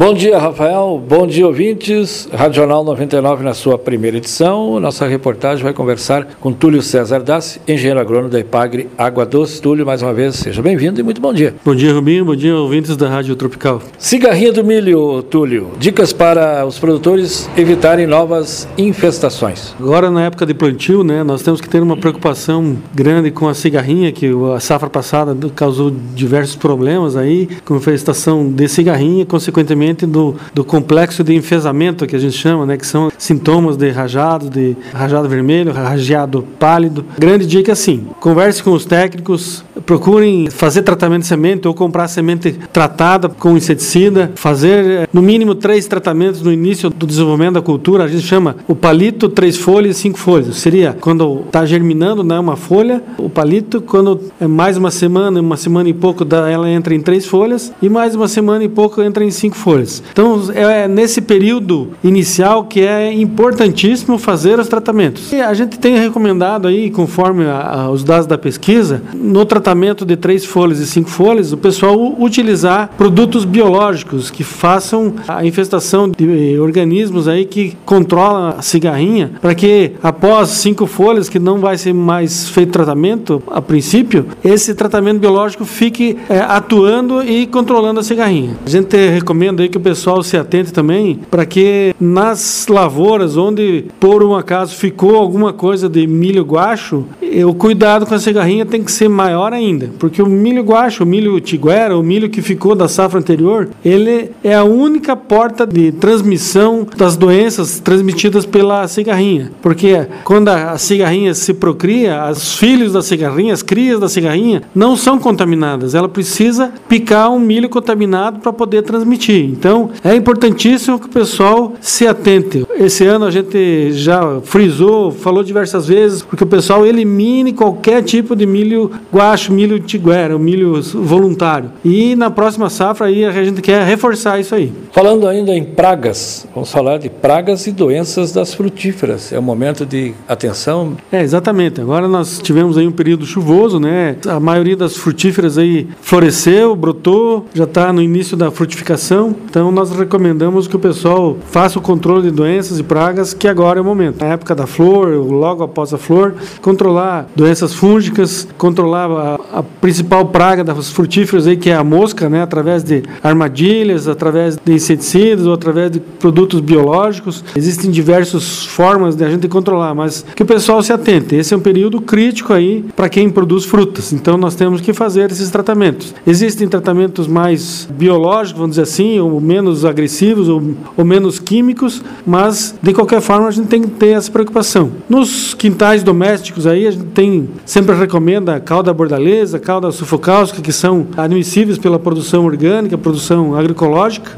Bom dia, Rafael. Bom dia, ouvintes. Radional 99 na sua primeira edição. Nossa reportagem vai conversar com Túlio César Dassi, engenheiro agrônomo da Ipagre Água Doce. Túlio, mais uma vez, seja bem-vindo e muito bom dia. Bom dia, Rubinho. Bom dia, ouvintes da Rádio Tropical. Cigarrinha do milho, Túlio. Dicas para os produtores evitarem novas infestações. Agora, na época de plantio, né, nós temos que ter uma preocupação grande com a cigarrinha, que a safra passada causou diversos problemas aí, com infestação de cigarrinha, consequentemente do, do complexo de enfesamento, que a gente chama, né, que são sintomas de rajado, de rajado vermelho, rajado pálido. Grande dica assim, converse com os técnicos, procurem fazer tratamento de semente ou comprar semente tratada com inseticida, fazer eh, no mínimo três tratamentos no início do desenvolvimento da cultura, a gente chama o palito, três folhas, cinco folhas. Seria quando está germinando né, uma folha, o palito, quando é mais uma semana, uma semana e pouco, ela entra em três folhas, e mais uma semana e pouco entra em cinco folhas. Então é nesse período inicial que é importantíssimo fazer os tratamentos. E a gente tem recomendado aí, conforme a, a, os dados da pesquisa, no tratamento de três folhas e cinco folhas, o pessoal utilizar produtos biológicos que façam a infestação de organismos aí que controlam a cigarrinha, para que após cinco folhas, que não vai ser mais feito tratamento a princípio, esse tratamento biológico fique é, atuando e controlando a cigarrinha. A gente recomenda que o pessoal se atente também para que nas lavouras onde por um acaso ficou alguma coisa de milho guacho, o cuidado com a cigarrinha tem que ser maior ainda, porque o milho guacho, o milho tiguera, o milho que ficou da safra anterior, ele é a única porta de transmissão das doenças transmitidas pela cigarrinha, porque quando a cigarrinha se procria, os filhos da cigarrinha, as crias da cigarrinha, não são contaminadas, ela precisa picar um milho contaminado para poder transmitir. Então, é importantíssimo que o pessoal se atente. Esse ano a gente já frisou, falou diversas vezes, porque o pessoal elimine qualquer tipo de milho guacho, milho tiguera, milho voluntário. E na próxima safra aí a gente quer reforçar isso aí. Falando ainda em pragas, vamos falar de pragas e doenças das frutíferas. É o momento de atenção. É, exatamente. Agora nós tivemos aí um período chuvoso, né? A maioria das frutíferas aí floresceu, brotou, já está no início da frutificação. Então nós recomendamos que o pessoal faça o controle de doenças e pragas, que agora é o momento. Na época da flor, logo após a flor, controlar doenças fúngicas, controlar a, a principal praga das frutíferas aí, que é a mosca, né? Através de armadilhas, através de inseticidas ou através de produtos biológicos. Existem diversas formas de a gente controlar, mas que o pessoal se atente. Esse é um período crítico aí para quem produz frutas. Então nós temos que fazer esses tratamentos. Existem tratamentos mais biológicos, vamos dizer assim, ou menos agressivos ou, ou menos químicos, mas de qualquer forma a gente tem que ter essa preocupação. Nos quintais domésticos aí a gente tem sempre recomenda calda bordaleza, calda sufocáustica, que são admissíveis pela produção orgânica, produção agroecológica.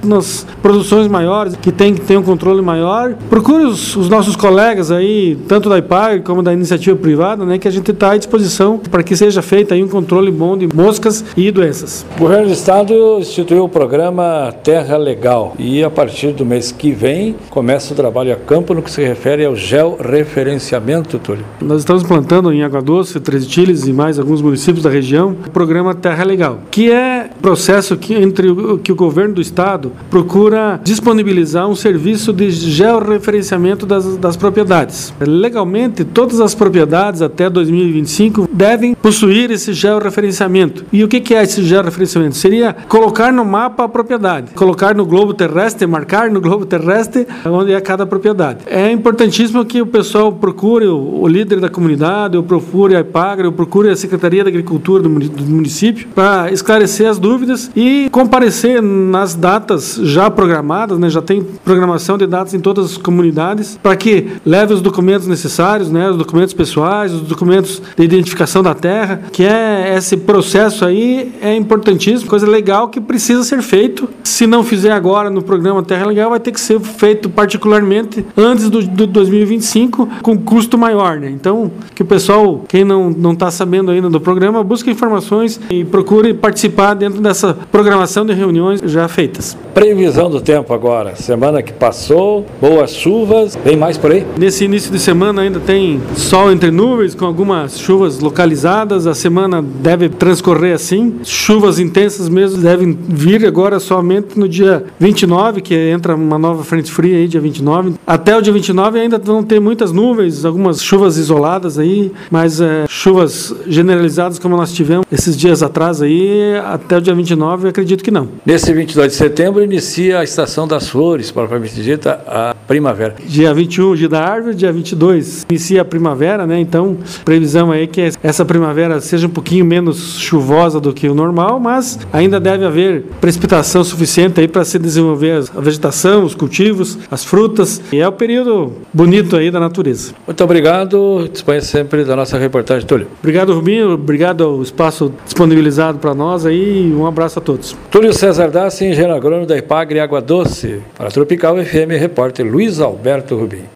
Produções maiores que tem que ter um controle maior, procure os, os nossos colegas aí, tanto da IPAG como da iniciativa privada, né, que a gente está à disposição para que seja feito aí um controle bom de moscas e doenças. O governo do estado instituiu o programa Terra Legal e a partir do mês que vem começa o trabalho a campo no que se refere ao georreferenciamento, Túlio. Nós estamos plantando em Água Doce, Três Tiles e mais alguns municípios da região o programa Terra Legal, que é processo que entre o que o governo do estado procura disponibilizar um serviço de georreferenciamento das, das propriedades. Legalmente, todas as propriedades até 2025 devem possuir esse georreferenciamento. E o que é esse georreferenciamento? Seria colocar no mapa a propriedade, colocar no globo terrestre, marcar no globo terrestre onde é cada propriedade. É importantíssimo que o pessoal procure o, líder da comunidade, ou procure a IPAGRE, ou procure a Secretaria da Agricultura do município para esclarecer as dúvidas e comparecer nas datas já programadas, né? já tem programação de datas em todas as comunidades, para que leve os documentos necessários, né? os documentos pessoais, os documentos de identificação da terra, que é esse processo aí é importantíssimo, coisa legal que precisa ser feito. Se não fizer agora no programa Terra Legal, vai ter que ser feito particularmente antes do, do 2025, com custo maior. Né? Então, que o pessoal, quem não está sabendo ainda do programa, busque informações e procure participar dentro dessa programação de reuniões já feitas. Previ Previsão do tempo agora, semana que passou, boas chuvas, vem mais por aí? Nesse início de semana ainda tem sol entre nuvens, com algumas chuvas localizadas. A semana deve transcorrer assim. Chuvas intensas mesmo devem vir agora somente no dia 29, que entra uma nova frente fria aí, dia 29. Até o dia 29 ainda vão ter muitas nuvens, algumas chuvas isoladas aí, mas é, chuvas generalizadas como nós tivemos esses dias atrás aí, até o dia 29, acredito que não. Nesse 22 de setembro inicia a estação das flores, propriamente dita, a primavera. Dia 21, dia da árvore, dia 22 inicia a primavera, né? Então, previsão aí que essa primavera seja um pouquinho menos chuvosa do que o normal, mas ainda deve haver precipitação suficiente aí para se desenvolver a vegetação, os cultivos, as frutas. E é o período bonito aí da natureza. Muito obrigado. Disponha sempre da nossa reportagem, Túlio. Obrigado, Rubinho. Obrigado ao espaço disponibilizado para nós aí. Um abraço a todos. Túlio César Dassi, engenheiro agrônomo da Ipagre Água Doce. Para Tropical FM, repórter Luiz Alberto Rubinho.